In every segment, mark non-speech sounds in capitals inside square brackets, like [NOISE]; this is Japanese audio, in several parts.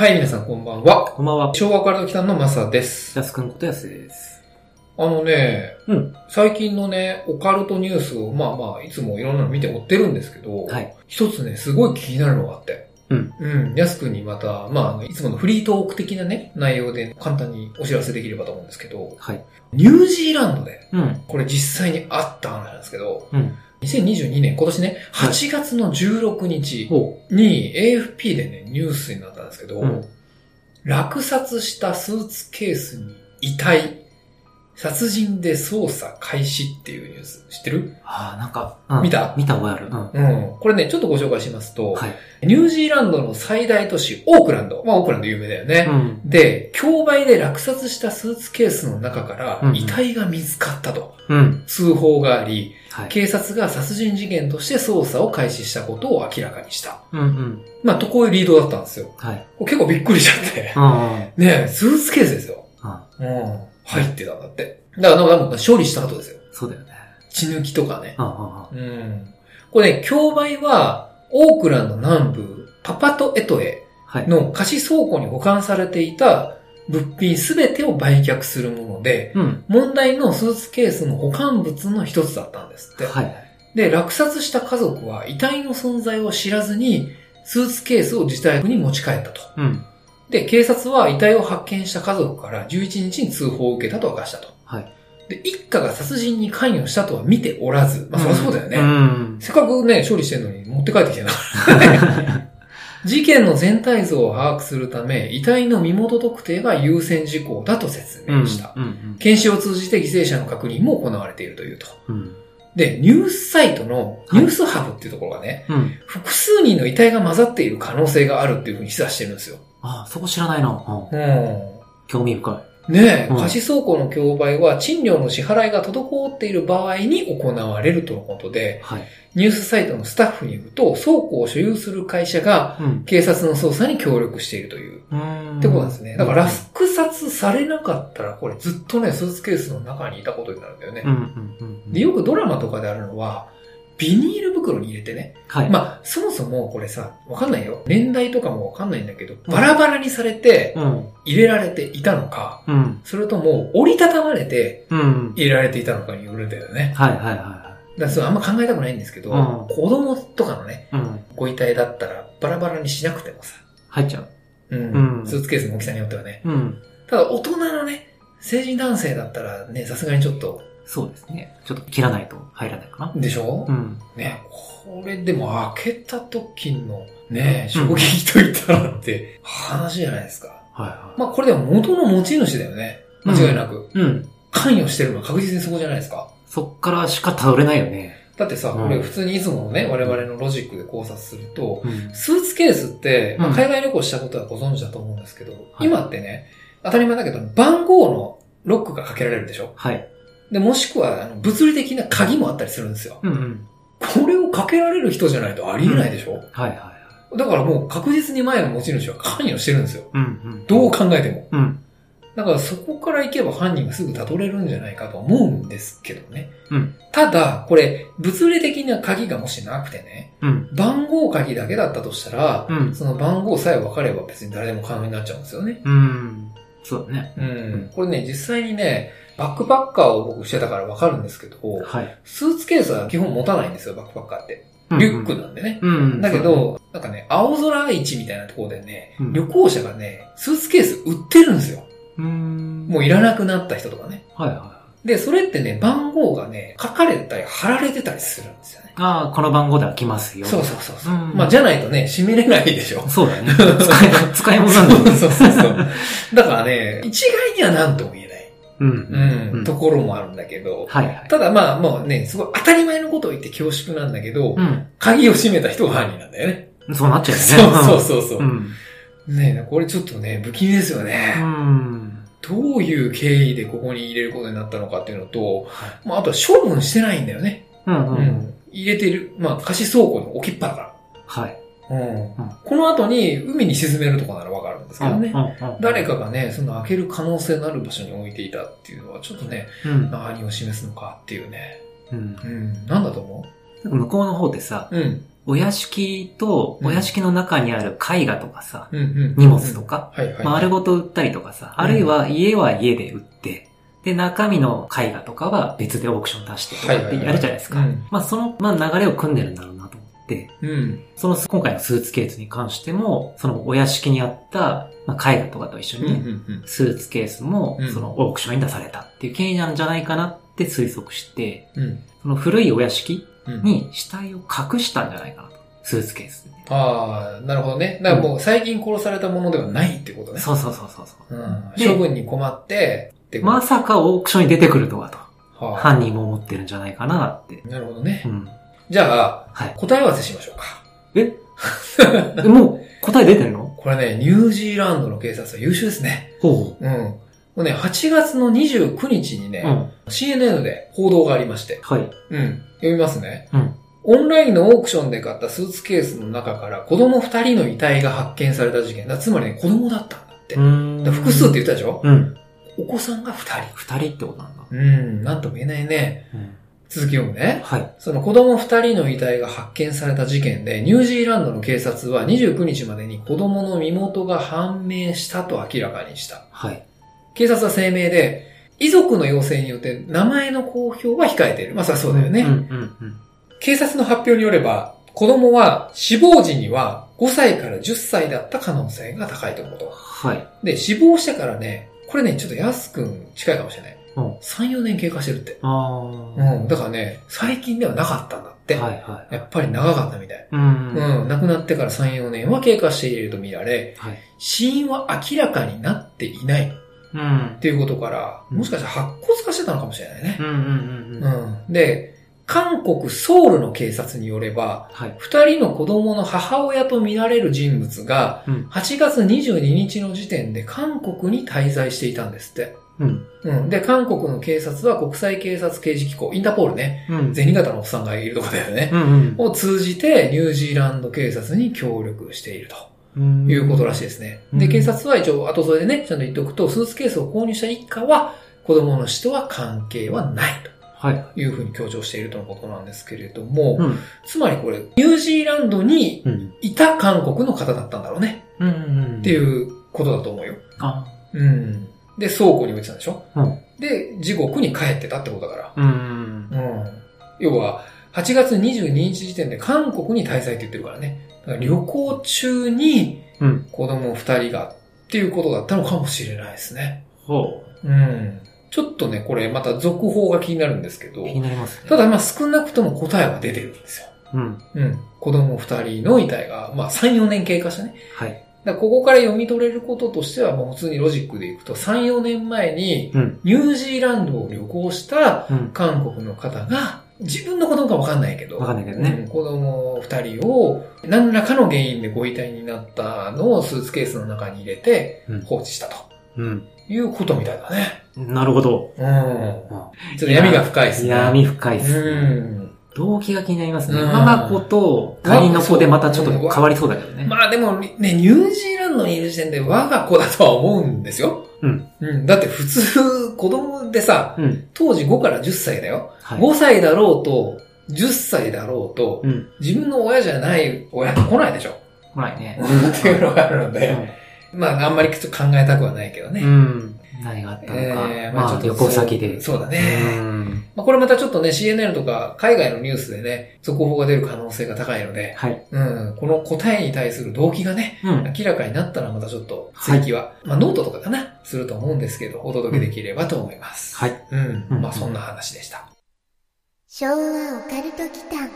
はい、皆さんこんばんは。こんばんは。昭和オカルト期間のマサです。やすくんことやすです。あのね、うん最近のね、オカルトニュースを、まあまあ、いつもいろんなの見て追ってるんですけど、はい。一つね、すごい気になるのがあって。うん。うん。やすくんにまた、まあ、いつものフリートーク的なね、内容で簡単にお知らせできればと思うんですけど、はい。ニュージーランドで、うん。これ実際にあった話なんですけど、うん。2022年、今年ね、はい8月の16日ほに AFP でね、ニュースになったんですけど、う。うん。落札したスーツケースに遺体、殺人で捜査開始っていうニュース知ってる？ああ、なんか、うん見た？見た覚えある。うん。うん。これね、ちょっとご紹介しますと、はい。ニュージーランドの最大都市、オークランド。まあ、オークランド有名だよね。うん。で、競売で落札したスーツケースの中から遺体が見つかったとうん。通報があり、はい。警察が殺人事件として捜査を開始したことを明らかにした。うんうん。まあ、とこういうリードだったんですよ。はい。結構びっくりしちゃって。ねえ、スーツケースですよ。うん。うん。入ってたんだって。だから、なんか、処理した後ですよ。そうだよね。血抜きとかね。うん。これね、競売は、オークランド南部、パパトエトエはい。の貸し倉庫に保管されていた物品すべてを売却するもので、うん。問題のスーツケースの保管物の一つだったんですって。はい。で、落札した家族は遺体の存在を知らずに、スーツケースを自宅に持ち帰ったと。うん。で、警察は遺体を発見した家族から11日に通報を受けたと明かしたと。はい。で、一家が殺人に関与したとは見ておらず、まあそりゃそうだよね。うん。せっかくね、処理してるのに持って帰ってきてな。[LAUGHS] 事件の全体像を把握するため、遺体の身元特定が優先事項だと説うん。明した。うん。検視を通じて犠牲者の確認も行われているというと。うん。で、ニュースサイトのニュースハブっていうところがね、うん。複数人の遺体が混ざっている可能性があるっていうふうに示唆してるんですよ。ああ、そこ知らないな。うん。うん。興味深ねえ、うん貸し倉庫の競売は賃料の支払いが滞っている場合に行われるとのことでい。、はい。ニュースサイトのスタッフによると、倉庫を所有する会社がうん。警察の捜査に協力しているという。うん。ってことですね。だから落札されなかったら、これずっとね、スーツケースの中にいたことになるんだよねうん。。うん。うん。で、よくドラマとかであるのは、ビニール袋に入れてね。はい。まあ、そもそもこれさ、わかんないよ。年代とかもわかんないんだけど、バラバラにされてうん。入れられていたのか、うん。それとも折りたたまれてうん。入れられていたのかによるんだよね。はいはいはだからそれあんま考えたくないんですけど、うん子供とかのね。うん。ご遺体だったらバラバラにしなくてもさ、入っちゃう。うんうんスーツケースの大きさによってはね。うん。ただ大人のね、成人男性だったらね、さすがにちょっと、そうですね。ちょっと切らないと入らないかな。でしょ、うん。ね、これでも開けた時のね、衝撃と言ったらって話じゃないですか。はいはまあこれでも元の持ち主だよね。間違いなく。い。うん。関与してるのは確実にそこじゃないですか。そっからしか頼れないよね。だってさ、うんこれ普通にいつものね、我々のロジックで考察すると、うん。スーツケースって、まあうん海外旅行したことはご存知だと思うんですけど、はい今ってね、当たり前だけど、番号のロックがかけられるでしょ？はい。で、もしくは、物理的な鍵もあったりするんですよ。うんうん。これをかけられる人じゃないとありえないでしょ、はいはい。だからもう確実に前の持ち主は関与してるんですよ。うんうん。どう考えても。うん。だからそこから行けば犯人がすぐ辿れるんじゃないかと思うんですけどね。うん。ただ、これ、物理的な鍵がもしなくてね、うん。番号鍵だけだったとしたら、うん。その番号さえ分かれば別に誰でも可能になっちゃうんですよね。うん。そうだね。うん。これね、実際にね、バックパッカーを僕してたから分かるんですけど、はい。スーツケースは基本持たないんですよ、バックパッカーって。リュックなんでね。うん。だけど、なんかね、青空市みたいなところでね、うん旅行者がね、スーツケース売ってるんですよ。そう、うん。もういらなくなった人とかね。はいはで、それってね、番号がね、書かれたり貼られてたりするんですよね。い。ああ、この番号では来ますよ。そうそうそうそう。うんまあ、じゃないとね、閉めれないでしょ。そうだよね。使い、使い物なんだよね。[LAUGHS] そうそうそう。だからね、一概には何ともうんところもあるんだけど、はいはい。ただまあもうね、すごい当たり前のことを言って恐縮なんだけど、うん。鍵を閉めた人が犯人なんだよね。そうなっちゃうよね。そうそうそうそう。うん。ねこれちょっとね、不気味ですよね。うん。どういう経緯でここに入れることになったのかっていうのと、まああとは処分してないんだよね。うん。う。うんん。入れてる、まあ貸し倉庫に置きっぱだかはい。ら。うん。この後に海に沈めるとかならわかるんですけどね。誰かがね、その開ける可能性のある場所に置いていたっていうのはちょっとね、うん。何を示すのかっていうね。うん。うん。なんだと思向こうの方ってさ、ううん。お屋敷と、お屋敷の中にある絵画とかさ。荷物とか、丸ごと売ったりとかさ、うんあるいは家は家で売って、で、中身の絵画とかは別でオークション出してとかってやるじゃないですか。まあ、その、まあ、流れを組んでるんだろううん。その、今回のスーツケースに関しても、そのお屋敷にあった、まあ、絵画とかと一緒うんにね、うんスーツケースもうん、そのオークションに出されたっていう経緯なんじゃないかなって推測して、うん。うん。その古いお屋敷うん。に死体を隠したんじゃないかなと。スーツケースで。ああ、なるほどね。だからもう最近殺されたものではないってことね。そうそうそうそうそう。うん。で処分に困って、まさかオークションに出てくるとはと。はあ犯人も思ってるんじゃないかなって。なるほどねう。ん。じゃあ、はい。答え合わせしましょうか。え？[LAUGHS] えもう答え出てるの？これね、ニュージーランドの警察は優秀ですね。ほうん。もうね、8月の29日にね、う。うん。CNN で報道がありまして、はい。うん。読みますね。うん。オンラインのオークションで買ったスーツケースの中から子供2人の遺体が発見された事件だ。つまりね、子供だったんだって。複数って言ったでしょ？うん。お子さんが2人。二人ってことなんだ。うん、なんとも言えないね。うん。続き読むね。はい。その子供2人の遺体が発見された事件で、ニュージーランドの警察は29日までに子供の身元が判明したと明らかにした。はい。警察は声明で、遺族の要請によって名前の公表は控えている。まあ、そりゃそうだよね。うんうんうん。警察の発表によれば、子供は死亡時には5歳から10歳だった可能性が高いとのこと。はい。で、死亡してからね、これね、ちょっと安くん近いかもしれない。うん3、4年経過してるって。あうあ。ん。だからね、最近ではなかったんだって。はいはい。やっぱり長かったみたい。うん。うん。亡くなってから3、4年は経過していると見られ、はい。死因は明らかになっていないっうん。ていうことから、うんもしかしたら白骨化してたのかもしれないねう。んうんうんううん。ん。で、韓国ソウルの警察によれば、はい。二人の子供の母親と見られる人物が、うん。8月22日の時点で韓国に滞在していたんですって。うん。うん。で、韓国の警察は国際警察刑事機構、インターポールね、うん。銭形のおっさんがいるとこだよね。うんを通じてニュージーランド警察に協力しているとうん。いうことらしいですね。うんで、警察は一応後添えでね、ちゃんと言っておくと、スーツケースを購入した一家は子供の死とは関係はないはい。というふうに強調しているとのことなんですけれども、うん。つまりこれ、ニュージーランドにうん。いた韓国の方だったんだろうね。うんうん。っていうことだと思うよ。あうん。で、倉庫に置いてたんでしょ？うん。で、地獄に帰ってたってことだから。うん。うん。要は、8月22日時点で韓国に滞在って言ってるからね。ら旅行中にうん。子供二人がっていうことだったのかもしれないですね。ほうん。ちょっとね、これまた続報が気になるんですけどう。気、になりますね。ただまあ少なくとも答えは出てるんですよ。うん。うん。子供二人の遺体が、まあ3、4年経過したね。はい。だここから読み取れることとしては、もう普通にロジックでいくと、3、4年前に、うん。ニュージーランドを旅行したうん。韓国の方が、自分の子供かわかんないけど、わかんないけどねうん子供二人を、何らかの原因でご遺体になったのをスーツケースの中に入れてうん放置したとうん。いうことみたいだね。なるほど。うん。ちょっと闇が深いですね。闇深いっすうね。ん。動機が気になりますね。うんママ子と他人の子でまたちょっと変わりそうだけどね。まあでもね、ニュージーランドにいる時点で我が子だとは思うんですよ。うん。うん。だって普通、子供でさ、うん。当時5から10歳だよ。はい。5歳だろうと、10歳だろうと、うん。自分の親じゃない親って来ないでしょ。来ないね。[LAUGHS] っていうのがあるので、まああんまりちょっと考えたくはないけどね。うん。何があったのか。えーまあ旅行先で。そうそうだうね。ん。まあ、これまたちょっとね、CNN とか海外のニュースでね、速報が出る可能性が高いので、はい。うん、この答えに対する動機がね、うん。明らかになったらまたちょっと追記は、まあノートとかかな、すると思うんですけど、お届けできればと思います。はい。うん。うんまあそんな話でした。昭和オカルト奇譚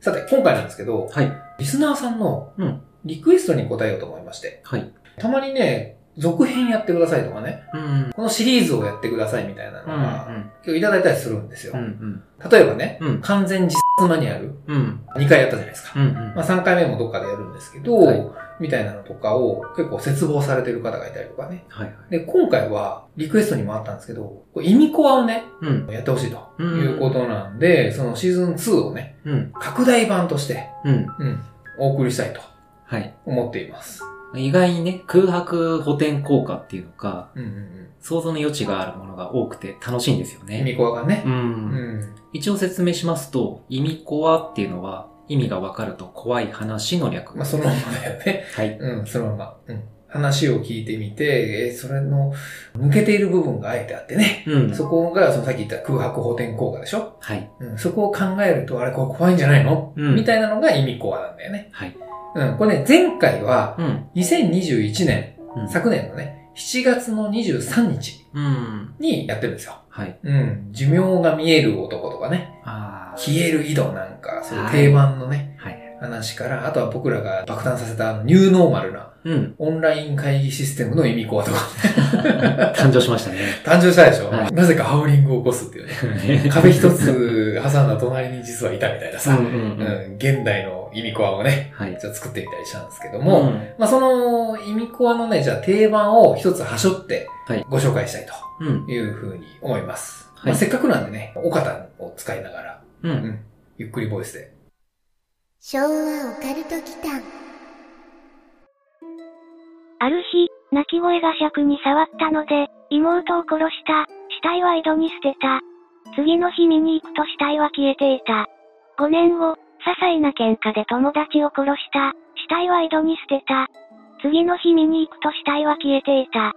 さて、今回なんですけど、はい。リスナーさんのうんリクエストに答えようと思いまして、はい。たまにね、続編やってくださいとかね、うん。このシリーズをやってくださいみたいなのうん。が、結構いただいたりするんですよ。うん。例えばね、うん。完全実質マニュアル、うん。2回やったじゃないですか。うん。まあ3回目もどっかでやるんですけど、はいみたいなのとかを結構絶望されてる方がいたりとかね。はいはい。で、今回はリクエストにもあったんですけど、意味コアをね、うん。やってほしいとうんいうことなんで、そのシーズン2をね、うん。拡大版として、うん。うん、お送りしたいとはい。思っています。意外にね、空白補填効果っていうのが、うんうんうん。想像の余地があるものが多くて楽しいんですよ意ね。味コアがねう。。うんん。一応説明しますと、意味コアっていうのは、意味がわかると怖い話の略。まあそのままだよね。はい。うん、そのまま。うん。話を聞いてみて、えーそれの抜けている部分があえてあってね。うん。そこが、そのさっき言った空白補填効果でしょはい。うん。そこを考えると、あれこれ怖いんじゃないの、うんみたいなのが意味コアなんだよね。はい。うん。これね、前回は、うん。2021年、うん。昨年のね、7月の23日うん。にやってるんですよ。はい。うん。寿命が見える男とかね、ああ。消える井戸なんか、そういう定番のね、はい。話から、あとは僕らが爆誕させたニューノーマルなうん。オンライン会議システムの意味コアとか [LAUGHS] 誕生しましたね。誕生したでしょ、はいなぜかハウリングを起こすっていうね。[LAUGHS] 壁一つ挟んだ隣に実はいたみたいなさ、うんうんううん。ん現代の意味コアをね、はい。ちょっと作ってみたりしたんですけども、うんまあその意味コアのね、じゃあ定番を一つ端折ってはいご紹介したいうん。というふうに思います。はいまあ、せっかくなんでね、お方を使いながら、う。うんん、ゆっくりボイスで。昭和オカルト祈間ある日、泣き声が尺に触ったので、妹を殺した。死体は井戸に捨てた。次の日見に行くと死体は消えていた。5年後、些細な喧嘩で友達を殺した。死体は井戸に捨てた。次の日見に行くと死体は消えていた。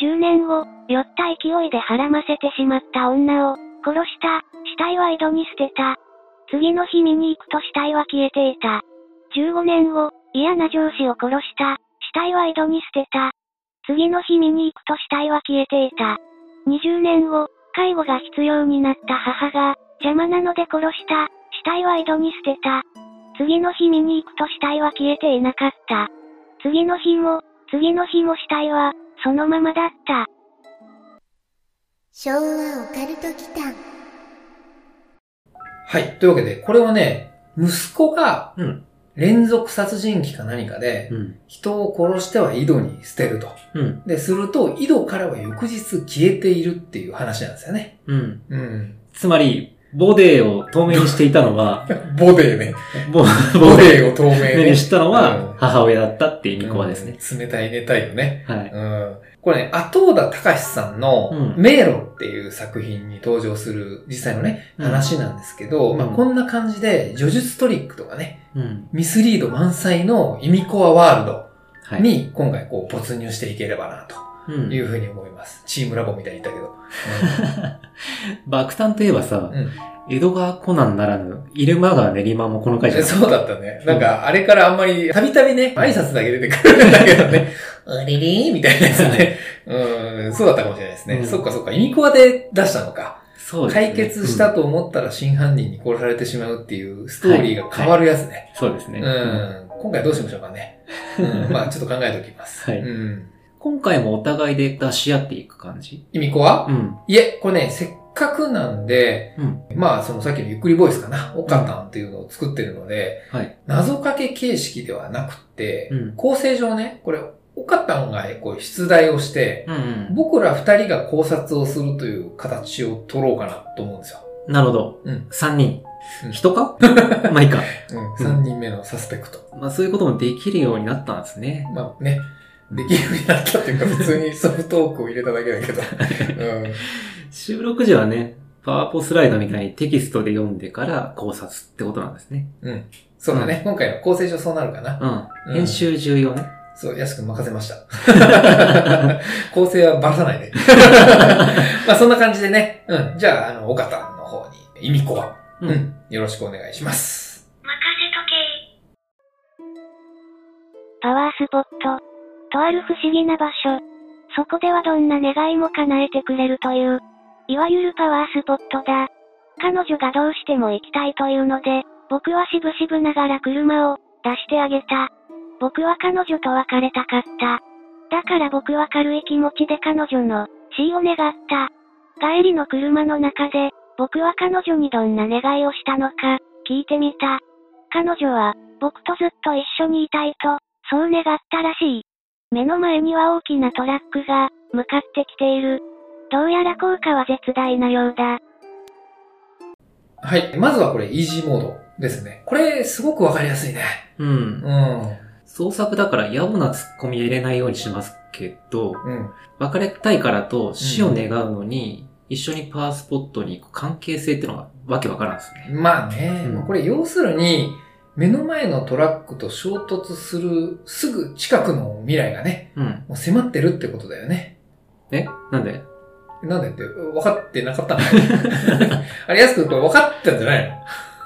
10年後、酔った勢いではらませてしまった女を殺した。死体は井戸に捨てた。次の日見に行くと死体は消えていた。15年後、嫌な上司を殺した。死体は井戸に捨てた。次の日見に行くと死体は消えていた。20年後、介護が必要になった母が、邪魔なので殺した。死体は井戸に捨てた。次の日見に行くと死体は消えていなかった。次の日も、次の日も死体は、そのままだった。昭和オカルト祈間はい。というわけで、これはね、息子がうん。連続殺人鬼か何かで、うん。人を殺しては井戸に捨てると。うん。で、すると、井戸からは翌日消えているっていう話なんですよね。うん。うん。つまり、ボデーを透明にしていたのは、[LAUGHS] ボデーね。ボデデーを透明ーね。にしたのうんは母親だったっていう意味コアですね。うん冷たい寝たいよね。はい。うん。これね、後田隆さんのうん迷路っていう作品に登場する実際のね、うん話なんですけど、まあうんこんな感じで、叙述トリックとかね、うん。ミスリード満載の意味コアワールドはい。に今回こう没入していければなとうんいうふうに思います。チームラボみたいに言ったけど。爆誕といえばさ、うん江戸川コナンならぬ、入間川練馬もこの回じゃそうだったね。なんか、あれからあんまり、たびたびね、挨拶だけ出てくるんだけどね、あれれみたいなやつね。うん、そうだったかもしれないですね。うんそっかそっか、意味コアで出したのか。そうですね。解決したと思ったら真犯人に殺されてしまうっていうストーリーが変わるやつね。うんそうですね。うん。今回どうしましょうかね。うん、まあちょっと考えておきます。[LAUGHS] はいうん。今回もお互いで出し合っていく感じ？意味コアうん。いえ、これね、せっかくなんで、うん。まあそのさっきのゆっくりボイスかな、オカタンっていうのを作ってるので、はい。謎かけ形式ではなくて、うん構成上ね、これ、オカタンがこう出題をして、うんうん。僕ら二人が考察をするという形を取ろうかなと思うんですよ。なるほど。うん三人うん。人か？[LAUGHS] まあいいか。うん。三人目のサスペクト。まあそういうこともできるようになったんですね。まあね、できるようになったっていうか、普通にソフトークを入れただけだけど。うん。収録時はね、パワポスライドみたいにテキストで読んでから考察ってことなんですね。うん。そうだね。今回の構成上そうなるかな。うん。編集重要ね。そう、安く任せました。[LAUGHS] 構成はばらさないで。[LAUGHS] まあそんな感じでね。うん。じゃあ、あの、岡田の方に、意味コア。う。うんん。よろしくお願いします。任せとけパワースポット。とある不思議な場所。そこではどんな願いも叶えてくれるという、いわゆるパワースポットだ。彼女がどうしても行きたいというので、僕はしぶしぶながら車を出してあげた。僕は彼女と別れたかった。だから僕は軽い気持ちで彼女の死を願った。帰りの車の中で、僕は彼女にどんな願いをしたのか、聞いてみた。彼女は、僕とずっと一緒にいたいと、そう願ったらしい。目の前には大きなトラックが、向かってきている。どうやら効果は絶大なようだ。はい。まずはこれ、イージーモードですね。これ、すごくわかりやすいね。うんう。ん。創作だから野暮な突っ込み入れないようにしますけど、うん。別れたいからと死を願うのに、一緒にパワースポットに行く関係性っていうのがわけわからんですね。まあね、うんこれ要するに、目の前のトラックと衝突するすぐ近くの未来がね、うん。もう迫ってるってことだよね。え？なんで？なんでって、分かってなかったの？[LAUGHS] あれ、安くんこれ分かってたんじゃない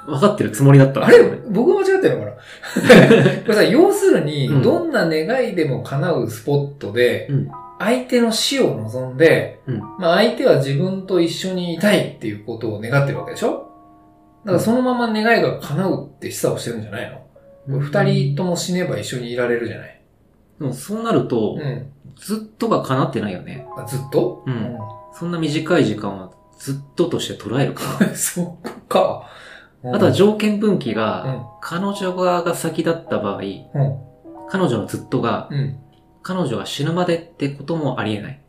の？分かってるつもりだったあれ僕が間違ってるのかな？[LAUGHS] これさ、要するに、うん。どんな願いでも叶うスポットで、うん。相手の死を望んで、うん。まあ相手は自分と一緒にいたいっていうことを願ってるわけでしょ？だからそのまま願いが叶うって示唆をしてるんじゃないの？これ二人とも死ねば一緒にいられるじゃない？でもそうなると、うん。ずっとが叶ってないよね。あずっと？うんそんな短い時間はずっととして捉えるかうんそっか。な。あとは条件分岐うが、ん。彼女側が先だった場合、うん。彼女のずっとが、うん。彼女が死ぬまでってこともありえない。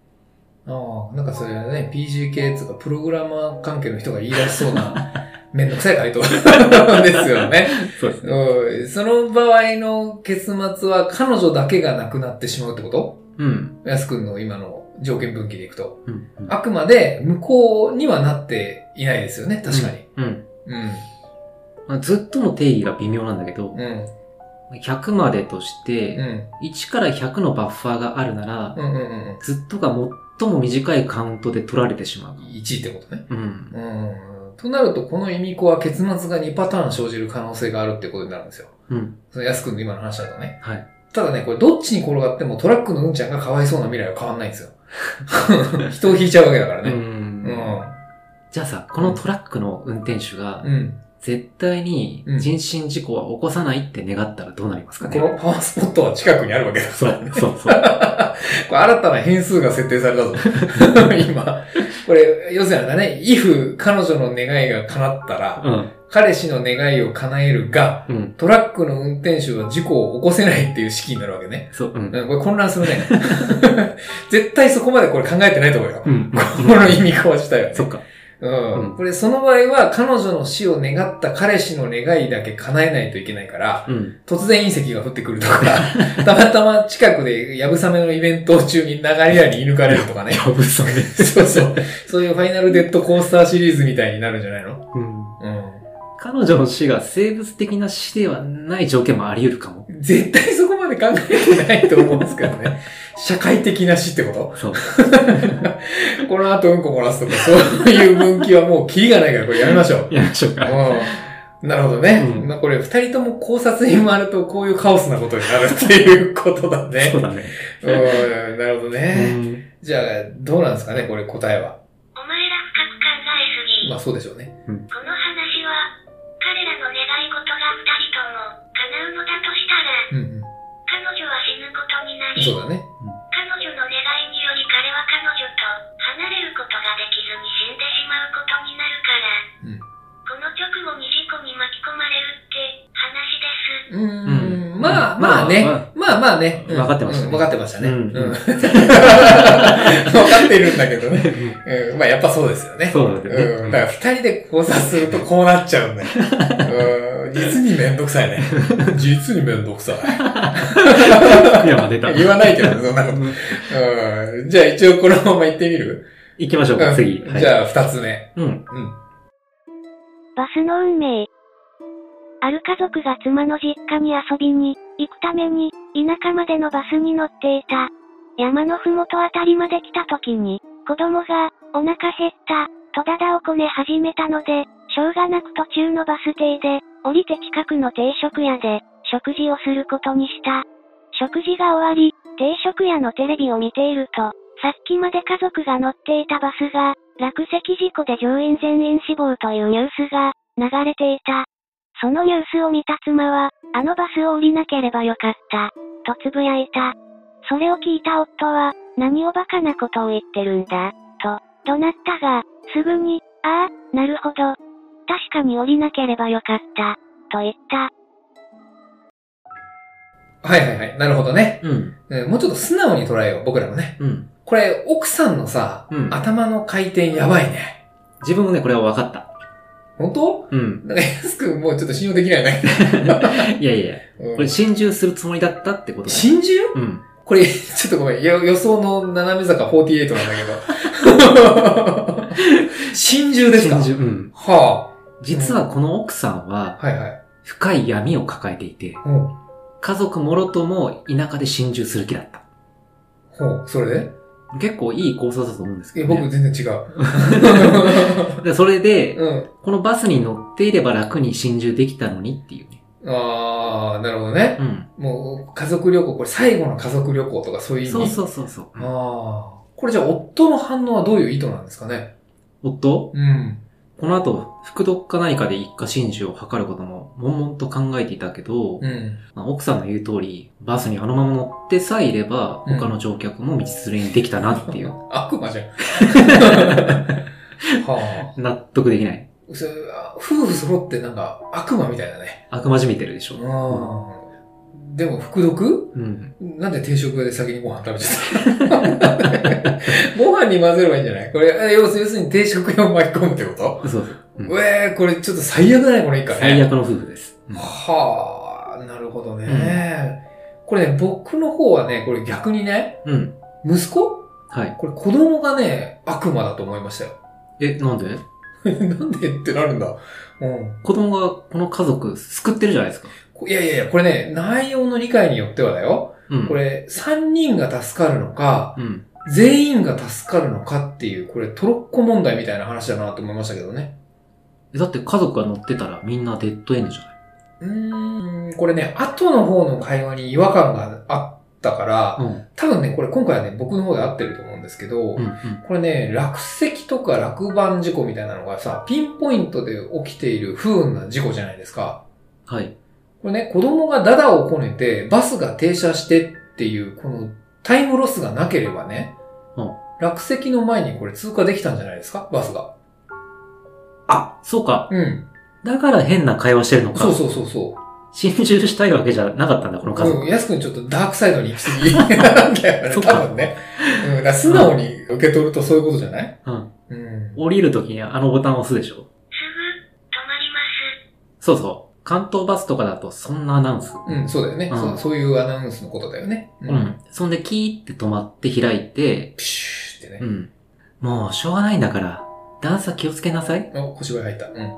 ああ、なんかそれね、PGK つうか、プログラマー関係の人が言い出しそうな、めんどくさい回答 [LAUGHS] ですよね。そうです。うんその場合の結末は彼女だけが亡くなってしまうってこと？うん。やすくんの今の条件分岐でいくと。うん。あくまで向こうにはなっていないですよね、確かに。うん。うん。まあ、ずっとの定義が微妙なんだけどう、ん。100までとしうて、ん。1から100のバッファーがあるなら、うん。うん。うん。ずっとが最も短いカウントで取られてしまう。1ってことね。うん。うん。となると、この意味子は結末が2パターン生じる可能性があるってことになるんですよ。うん。そのやすくんの今の話だとね。はい。ただね、これどっちに転がってもトラックのうんちゃんがかわいそうな未来は変わんないんですよ。[LAUGHS] 人を引いちゃうわけだからうね。ん。じゃあさ、このトラックの運転手がう、ん。うん。絶対に人身事故は起こさないって願ったらどうなりますかね？このパワースポットは近くにあるわけだ。そう、そう、そう。[LAUGHS] これ新たな変数が設定されたぞ。[LAUGHS] 今。これ、要するにあれだね、if 彼女の願いが叶ったら、うん。彼氏の願いを叶えるが、うん。トラックの運転手は事故を起こせないっていう式になるわけね。そう、うん。うん、これ混乱するね。[LAUGHS] 絶対そこまでこれ考えてないと思うよ。うん。この意味かわしたよ、ね。そっか。うん。うんこれ、その場合は、彼女の死を願った彼氏の願いだけ叶えないといけないから、うん。突然隕石が降ってくるとか、[LAUGHS] たまたま近くでやぶさめのイベント中に流れ屋に射抜かれるとかね。[LAUGHS] やぶさめ。[LAUGHS] そうそう。そういうファイナルデッドコースターシリーズみたいになるんじゃないの？うん。うん。彼女の死が生物的な死ではない条件もあり得るかも。絶対そこまで考えてないと思うんですけどね。社会的な死ってこと？そう。[LAUGHS] この後うんこ漏らすとか、そういう分岐はもうキリがないからこれやめましょう。やりましょうか。うん。なるほどね。うんまあこれ二人とも考察に回るとこういうカオスなことになるっていうことだね。そうだね。うん、なるほどうね。ん。じゃあ、どうなんですかね、これ答えは。お前ら深く考えすぎ。まあそうでしょうね。このまあまあね。まあまあね。うん分かってました分かってましたね。分 [LAUGHS] かってるんだけどね。うん。まあやっぱそうですよね。そうだよね。うん。だから二人で考察するとこうなっちゃうんだよ。うん。実にめんどくさいね。[LAUGHS] 実にめんどくさい。福山出た。言わないけどね、そんなこと。うん。じゃあ一応このまま行ってみる？行きましょうか、次。うんじゃあ二つ目。うん。うん。バスの運命。ある家族が妻の実家に遊びに行くために田舎までのバスに乗っていた。山のふもとあたりまで来た時に子供がお腹減ったとだだをこね始めたので、しょうがなく途中のバス停で降りて近くの定食屋で食事をすることにした。食事が終わり、定食屋のテレビを見ていると、さっきまで家族が乗っていたバスが、落石事故で乗員全員死亡というニュースが流れていた。そのニュースを見た妻は、あのバスを降りなければよかった、とつぶやいた。それを聞いた夫は、何をバカなことを言ってるんだ、と、怒鳴ったが、すぐに、ああ、なるほど。確かに降りなければよかった、と言った。はいはいはい。なるほどね。うん。うんもうちょっと素直に捉えよう、僕らもね。うん。これ、奥さんのさ、うん頭の回転やばいね。自分もね、これは分かった。本当？うん。なんか、安くんもうちょっと信用できないね。[LAUGHS] いやいやいや、うんこれ心中するつもりだったってことだよ。真珠うん。これ、ちょっとごめん。よ予想の斜め坂48なんだけど。[LAUGHS] 真珠ですか？心中。うん。は実はこの奥さんは、あ。はいはい。深い闇を抱えていて、うん。家族もろとも田舎で心中する気だった。ほう、それで？結構いい考察だと思うんですけえ、ど、ね。僕全然違う。[LAUGHS] でそれで、うん。このバスに乗っていれば楽に心中できたのにっていうね。あー、なるほどね。うん。もう、家族旅行、これ最後の家族旅行とかそういう意味そうそうそうそう。ああ。これじゃあ、夫の反応はどういう意図なんですかね？夫？うん。この後、服毒か何かで一家心中を図ることも、悶々と考えていたけど、うん。まあ奥さんの言う通り、バスにあのまま乗ってさえいれば、うん他の乗客も道連れにできたなっていう、[LAUGHS] 悪魔じゃん。[LAUGHS] は納得できない。夫婦揃ってなんか悪魔みたいだね。悪魔じみてるでしょ。うん。でも、服毒？うん。なんで定食屋で先にご飯食べちゃった？ご飯に混ぜればいいんじゃない？これ、え要するに定食屋を巻き込むってこと？そうそう。うんうえー、これちょっと最悪だね、これいいかね。最悪の夫婦です。うんはあ、なるほどね。これね、僕の方はね、これ逆にね、うん。息子？はい。これ子供がね、悪魔だと思いましたよ。え、なんで？[LAUGHS] なんでってなるんだ。うん。子供がこの家族救ってるじゃないですか。こいやいやいや、これね、内容の理解によってはだよ。うん。これ、3人が助かるのか、うん。全員が助かるのかっていう、これトロッコ問題みたいな話だなと思いましたけどね。えだって家族が乗ってたらみんなデッドエンドじゃない？うーん、これね、後の方の会話に違和感があったから、うん。多分ね、これ今回はね、僕の方で合ってると思うんですけど、うんうん。これね、落石とか落盤事故みたいなのがさ、ピンポイントで起きている不運な事故じゃないですか。はい。これね、子供がダダをこねて、バスが停車してっていう、このタイムロスがなければね、うん落石の前にこれ通過できたんじゃないですか？バスが。あ、そうか。うん。だから変な会話してるのか。そうそうそうそ心中したいわけじゃなかったんだ、このう。家族。うん、安くんちょっとダークサイドに行き過ぎ [LAUGHS] なんだよね、そっか多分ね。うん、だから素直に受け取るとそういうことじゃない？うん。うん。降りるときにあのボタンを押すでしょ？すぐ、止まります。そうそう。関東バスとかだとそんなアナウンス。うん、そうだよね、うんそう。そういうアナウンスのことだよね。ううん。そんでキーって止まって開いて、ピシューってね。うん。もうしょうがないんだから、段差気をつけなさい。お、小芝居入った。うん。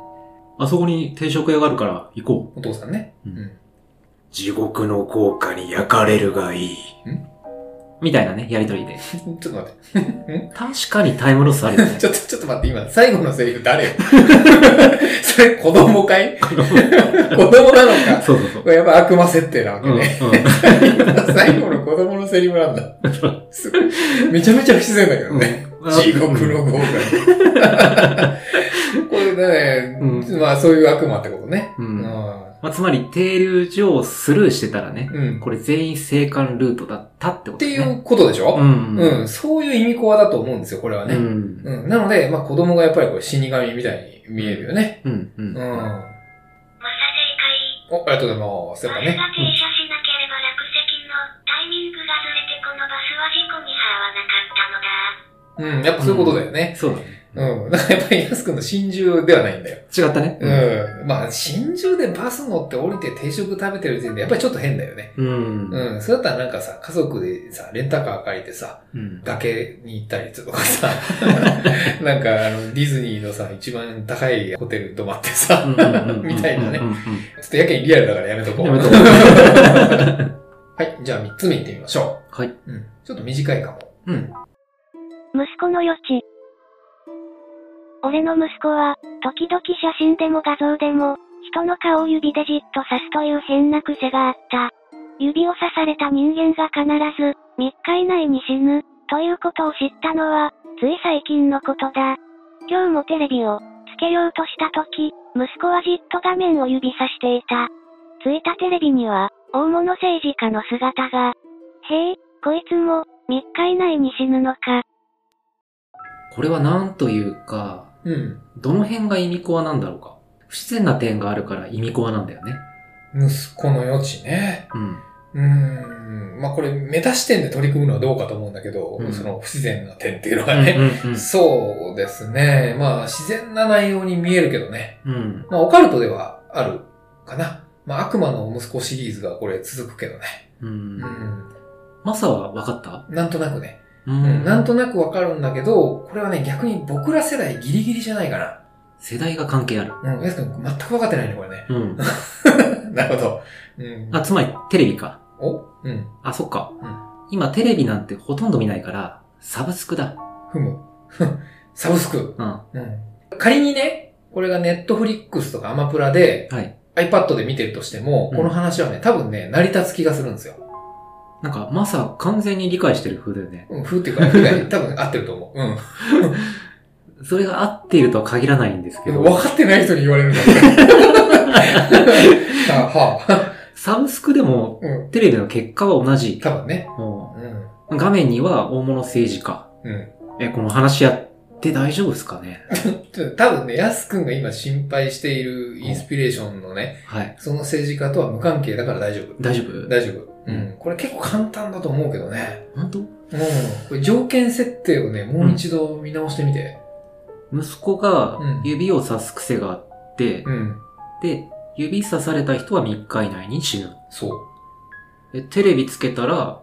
あそこに定食屋があるから行こお父さんね。う。うんん。地獄の豪華に焼かれるがいい。みたいなね、やりとりで。[LAUGHS] ちょっと待って。[LAUGHS] 確かにタイムロスあるよね。ちょっと、ちょっと待って、今、最後のセリフ誰よ？[LAUGHS] それ子供かい？子供なのか？そうそうそう。これやっぱ悪魔設定なわけうん、ね。うん。最後の子供のセリフなんだ。めちゃめちゃ不自然だけどね。うん地獄の豪華に。[LAUGHS] これね、うまあそういう悪魔ってことね。うんうんまあ、つまり、停留所をスルーしてたらね、うん。これ全員生還ルートだったってこってとね。いうことでしょ？うん。うん。そういう意味コアだと思うんですよ、これはね。うん。うん。なので、まあ子供がやっぱりこれ死神みたいに見えるよね。うん。う。うんん。マサ正お、ありがとうございます。やっぱねが。停うん、やっぱそういうことだよね。そうだね。うん。だからやっぱり安くんの心中ではないんだよ。違ったね。うん。まあ、心中でバス乗って降りて定食食べてる時点でやっぱりちょっと変だよね。うん。うん。それだったらなんかさ、家族でさ、レンタカー借りてさ、うん。崖に行ったりとかさ、[LAUGHS] なんかあの、ディズニーのさ、一番高いホテルに泊まってさ、みたいなね。ちょっとやけにリアルだからやめとこう。やめとこはい。じゃあ三つ目行ってみましょはい。う。うん。ちょっと短いかも。うん。息子の余地。俺の息子は、時々写真でも画像でも、人の顔を指でじっと刺すという変な癖があった。指を刺された人間が必ず、3日以内に死ぬ、ということを知ったのは、つい最近のことだ。今日もテレビを、つけようとした時、息子はじっと画面を指さしていた。ついたテレビには、大物政治家の姿が。へえ、こいつも、3日以内に死ぬのか。これはなんというか、うん。どの辺がイミコアなんだろうか。不自然な点があるからイミコアなんだよね。息子の余地ね。うん。うーん。まあこれ、メタ視点で取り組むのはどうかと思うんだけど、うんその不自然な点っていうのがね。うんうん [LAUGHS] そうですね。まあ自然な内容に見えるけどね。うん。うん。まあオカルトではあるかな。まあ悪魔の息子シリーズがこれ続くけどね。うんう。ん。マサは分かった？なんとなくね。ううん。なんとなくわかるんだけど、これはね、逆に僕ら世代ギリギリじゃないかな。世代が関係ある。うん。やすくん全く分かってないね、これね。うん。[LAUGHS] なるほど。うん。あ、つまりテレビか。お？うん。あ、そっか。うん今テレビなんてほとんど見ないから、サブスクだ。ふむ。[LAUGHS] サブスク。うん。はうん。仮にね、これがネットフリックスとかアマプラでい。iPad で見てるとしても、うんこの話はね、多分ね、成り立つ気がするんですよ。なんか、マサ完全に理解してる風だよね。うん、風っていうか、理解 [LAUGHS] 多分合ってると思う。うん。[LAUGHS] それが合っているとは限らないんですけど。分かってない人に言われるんだ [LAUGHS] あはあ。サブスクでもうん。テレビの結果は同じ。多分ね。もうん。う画面には大物政治家。うん。え、この話やって大丈夫ですかね？多分ね、やすくんが今心配しているインスピレーションのね、はい。その政治家とは無関係だから大丈夫。大丈夫？大丈夫。うん。これ結構簡単だと思うけどね。本当？うん。これ条件設定をね、もう一度見直してみて。息子がうん指をさす癖があって、うん。で、指さされた人は3日以内に死ぬ。そう。でテレビつけたら、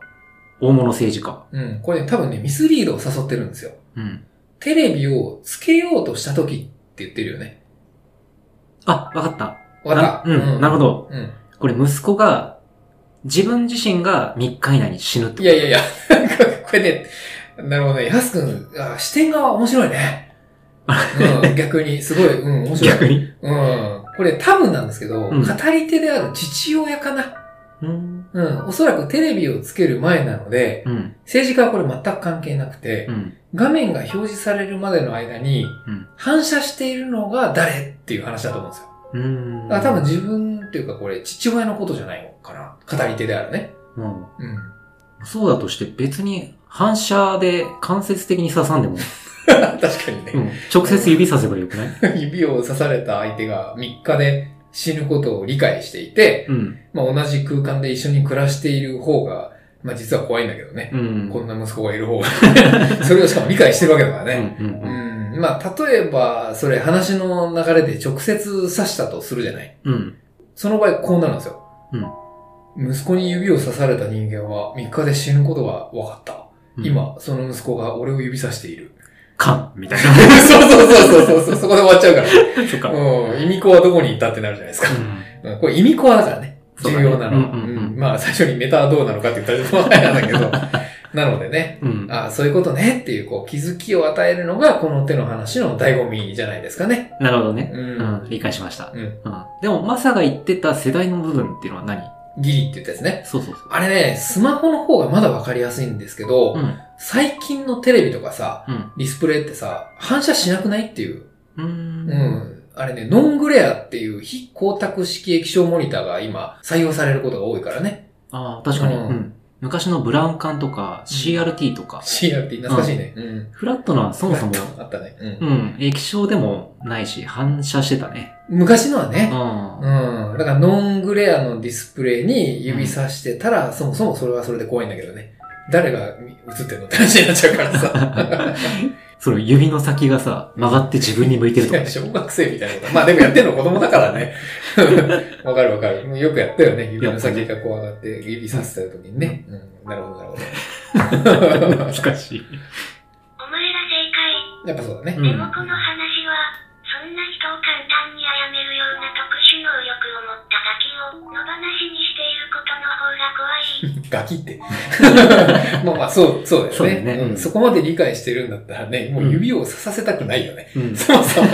大物政治家。うん。これね、多分ね、ミスリードを誘ってるんですよ。うん。テレビをつけようとした時って言ってるよね。あ、わかった。わかった。なうん、なるほ。ど。うん。これ息子が、自分自身が3日以内に死ぬってこといやいやいや、[LAUGHS] これね、なるほどね、やすくん、あ視点が面白いね。[LAUGHS] うん、逆に、すごい、うん、面白い。逆に？うん。これ多分なんですけど、うん語り手である父親かな。うん。うん。おそらくテレビをつける前なので、うん。政治家はこれ全く関係なくて、うん。画面が表示されるまでの間に、うん反射しているのが誰っていう話だと思うんですよ。うん。だから多分自分っていうかこれ父親のことじゃない。語り手であるね。うん。うん。そうだとして別に反射で間接的に刺さんでも、[LAUGHS] 確かにね。うん、直接指させばよくない？[LAUGHS] 指を刺された相手が3日で死ぬことを理解していて、うん。まあ同じ空間で一緒に暮らしている方が、まあ実は怖いんだけどね。うん。こんな息子がいる方が。[LAUGHS] それをしかも理解してるわけだからね。うん。う。うんん。まあ例えば、それ話の流れで直接刺したとするじゃない？うん。その場合こうなるんですよ。息子に指を刺された人間は3日で死ぬことが分かった。うん。今、その息子が俺を指さしている。かんみたい [LAUGHS] そうそうそうそうそう、そこで終わっちゃうから。な。[LAUGHS] そっか。うん、意味子はどこに行ったってなるじゃないですか。うんうんこれ意味子はだからね。重要なのは。うんうんうんうんまあ最初にメタはどうなのかって言ったらちょっと前なんだけど。[LAUGHS] なのでね。うん。あそういうことねっていう、こう、気づきを与えるのが、この手の話の醍醐味じゃないですかね。なるほどね。う。うんん。理解しました。うん。うん。でも、マサが言ってた世代の部分っていうのは何？ギリって言ったやつね。そうそうそう。あれね、スマホの方がまだわかりやすいんですけど、うん。最近のテレビとかさ、うん。ディスプレイってさ、反射しなくないっていう。うー。うんん。あれね、ノングレアっていう非光沢式液晶モニターが今採用されることが多いからね。ああ、確かに。ううんん。昔のブラウン管とか CRT とか、CRT 懐かしいね。うん。フラットなはそもそも、[LAUGHS] あったね。うんうん、液晶でもないし、反射してたね。昔のはね。あうん。だからノングレアのディスプレイに指さしてたら、そもそもそれはそれで怖いんだけどね。誰が映ってんのって話になっちゃうからさ。[LAUGHS] その指の先がさ、曲がって自分に向いてるとかいや。小学生みたいな。まあでもやってんの子供だからね。[LAUGHS] わかるわかる。よくやったよね。指の先がこう上がって、指させた時にね。うん。なるほど、なるほど。懐かしい。[LAUGHS] お前ら正解。やっぱそうだね。うんでもこのガキって。まあまあ、そう、そうだよね。そうだよねうんそこまで理解してるんだったらね、もう指を刺させたくないよね。うん。[LAUGHS] そもそ。ま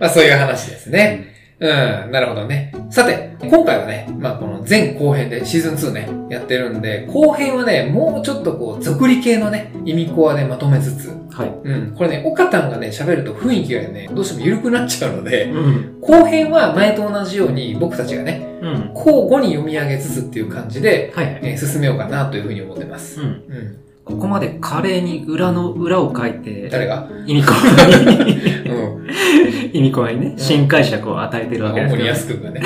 あそういう話ですね。うん、なるほどね。さて、今回はね、まあこの前後編でシーズン2ね、やってるんで、後編はね、もうちょっとこう、俗理系のね、意味コアでまとめつつ、はい。うん、これね、オカタンがね、喋ると雰囲気がね、どうしても緩くなっちゃうので、うん。後編は前と同じように僕たちがね、うん。交互に読み上げつつっていう感じで、はいはい。えー進めようかなというふうに思ってます。うん。うん。ここまで華麗に裏の裏を書いて、誰が？意味コアに、[LAUGHS] うん。意味コアにね、新解釈を与えてるわけですけど、安くんがね。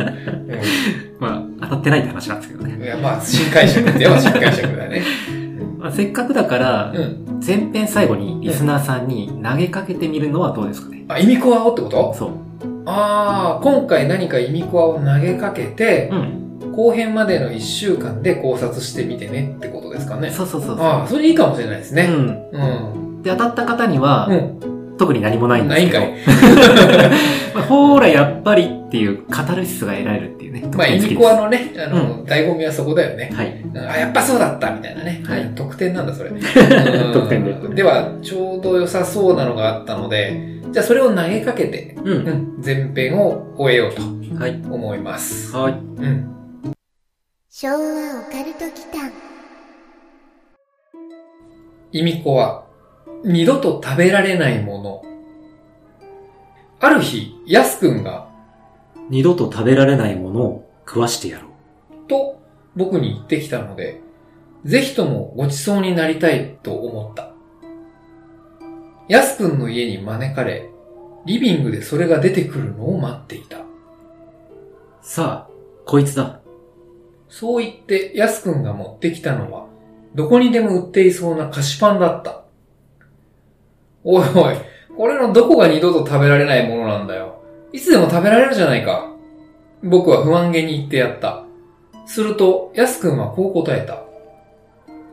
[LAUGHS] まあ、当たってないって話なんですけどね。うん。いや、まあ、新解釈では新解釈だね。[LAUGHS] まあ、せっかくだから、うん。前編最後にリスナーさんに投げかけてみるのはどうですかね？あ、意味コアをってこと？そう。ああ、今回何か意味コアを投げかけて、うん。後編までの1週間で考察してみてねってことですかね。そうそうそう。ああ、それいいかもしれないですね。うん。うん。で、当たった方には、うん。特に何もないんですけど。ないんかい。[LAUGHS] まあほーら、やっぱりっていうカタルシスが得られるっていうね。まあ、意味特典付きですコアのね、あの、醍醐味はそこだよね。はい。あ、やっぱそうだったみたいなね。はい得点なんだ、それ。[LAUGHS] 得点でうんでは、ちょうど良さそうなのがあったので、じゃあそれを投げかけて、う。うんん、前編を終えようとはい。思います。はい。うん。昭和オカルト祈間意味子は、二度と食べられないもの。ある日、やすくんが、二度と食べられないものを食わしてやろう。と僕に言ってきたので、ぜひともごちそうになりたいと思った。やすくんの家に招かれ、リビングでそれが出てくるのを待っていた。さあ、こいつだ。そう言って、やすくんが持ってきたのは、どこにでも売っていそうな菓子パンだった。おいおい、これのどこが二度と食べられないものなんだよ。いつでも食べられるじゃないか。僕は不安げに言ってやった。すると、やすくんはこう答えた。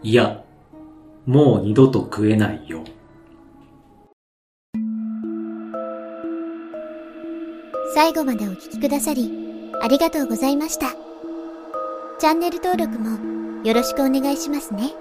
いや、もう二度と食えないよ。最後までお聞きくださり、ありがとうございました。チャンネル登録もよろしくお願いしますね。